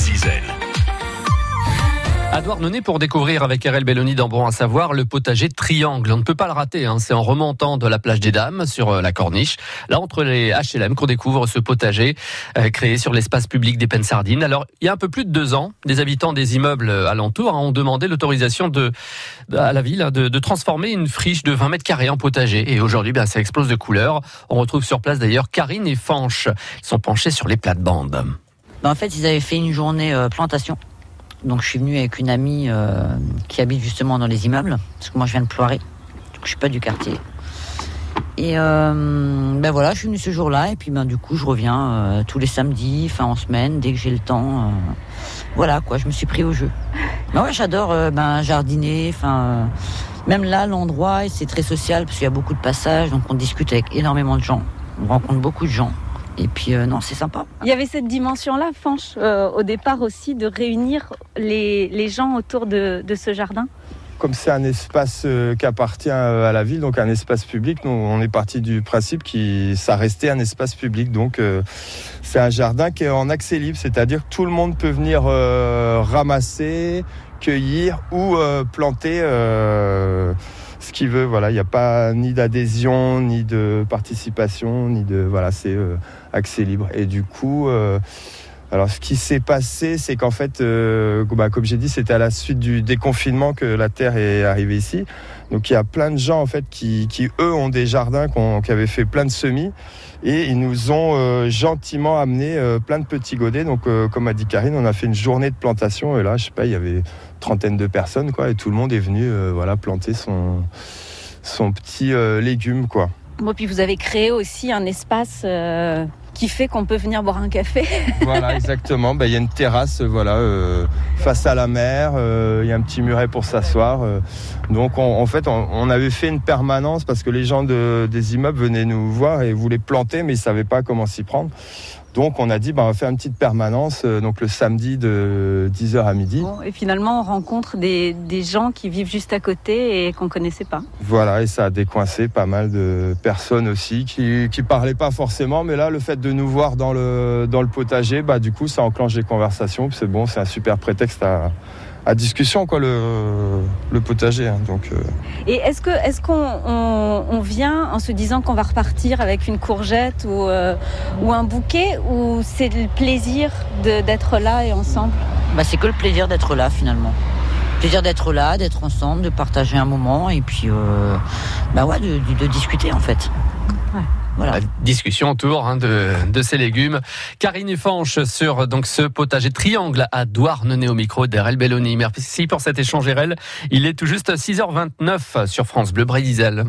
Zizel. À pour découvrir avec RL Belloni dans Bon à savoir le potager Triangle. On ne peut pas le rater, hein. c'est en remontant de la plage des Dames sur euh, la corniche, là entre les HLM qu'on découvre ce potager euh, créé sur l'espace public des Pennes-Sardines. Alors il y a un peu plus de deux ans, des habitants des immeubles alentours hein, ont demandé l'autorisation de, à la ville hein, de, de, transformer une friche de 20 mètres carrés en potager. Et aujourd'hui, ben, ça explose de couleurs. On retrouve sur place d'ailleurs Karine et Fanche. Ils sont penchés sur les plates-bandes. Ben, en fait, ils avaient fait une journée euh, plantation donc je suis venue avec une amie euh, qui habite justement dans les immeubles, parce que moi je viens de Ploiré, donc je suis pas du quartier. Et euh, ben voilà, je suis venue ce jour-là, et puis ben du coup je reviens tous les samedis, enfin en semaine, dès que j'ai le temps. Voilà quoi, je me suis pris au jeu. Mais ouais, j'adore ben jardiner, même là l'endroit, c'est très social parce qu'il y a beaucoup de passages, donc on discute avec énormément de gens, on rencontre beaucoup de gens. Et puis euh, non, c'est sympa. Il y avait cette dimension-là, Fanche, euh, au départ aussi, de réunir les, les gens autour de, de, ce jardin Comme c'est un espace euh, qui appartient à la ville, donc un espace public, nous on est parti du principe que ça restait un espace public. Donc euh, c'est un jardin qui est en accès libre, c'est-à-dire que tout le monde peut venir euh, ramasser, cueillir ou planter ce qu'il veut. Voilà, il n'y a pas ni d'adhésion, ni de participation, ni de voilà, c'est euh, accès libre. Et du coup, euh, alors ce qui s'est passé, c'est qu'en fait, euh, bah, comme j'ai dit, c'était à la suite du déconfinement que la terre est arrivée ici. Donc il y a plein de gens en fait qui, eux ont des jardins qui avaient fait plein de semis et ils nous ont euh, gentiment amené euh, plein de petits godets. Donc comme a dit Karine, on a fait une journée de plantation et là je sais pas, il y avait une trentaine de personnes quoi et tout le monde est venu voilà planter son son petit légume quoi. Bon puis vous avez créé aussi un espace qui fait qu'on peut venir boire un café. voilà, exactement. Ben, il y a une terrasse, voilà, euh, face à la mer. Il y a un petit muret pour s'asseoir. donc, on, en fait, on, on, avait fait une permanence parce que les gens de, des immeubles venaient nous voir et voulaient planter, mais ils savaient pas comment s'y prendre. Donc on a dit bah, on va faire une petite permanence euh, donc le samedi de 10h à midi. Bon, et finalement on rencontre des, des, gens qui vivent juste à côté et qu'on connaissait pas. Voilà et ça a décoincé pas mal de personnes aussi qui qui parlaient pas forcément mais là le fait de nous voir dans le dans le potager bah du coup ça enclenche des conversations. C'est bon c'est un super prétexte à à discussion quoi le, le potager hein, donc euh... et est-ce que est-ce qu'on on, on vient en se disant qu'on va repartir avec une courgette ou euh, ou un bouquet ou c'est le plaisir d'être là et ensemble? Bah c'est que le plaisir d'être là finalement. Plaisir d'être là d'être ensemble de partager un moment et puis euh, bah ouais de, de, de discuter en fait. Ouais. Discussion autour hein, de, de, ces légumes. Karine Fanche sur donc ce potager triangle à Douarnenez au micro d'Erel Belloni. Merci pour cet échange, Erel. Il est tout juste 6h29 sur France Bleu Brésil.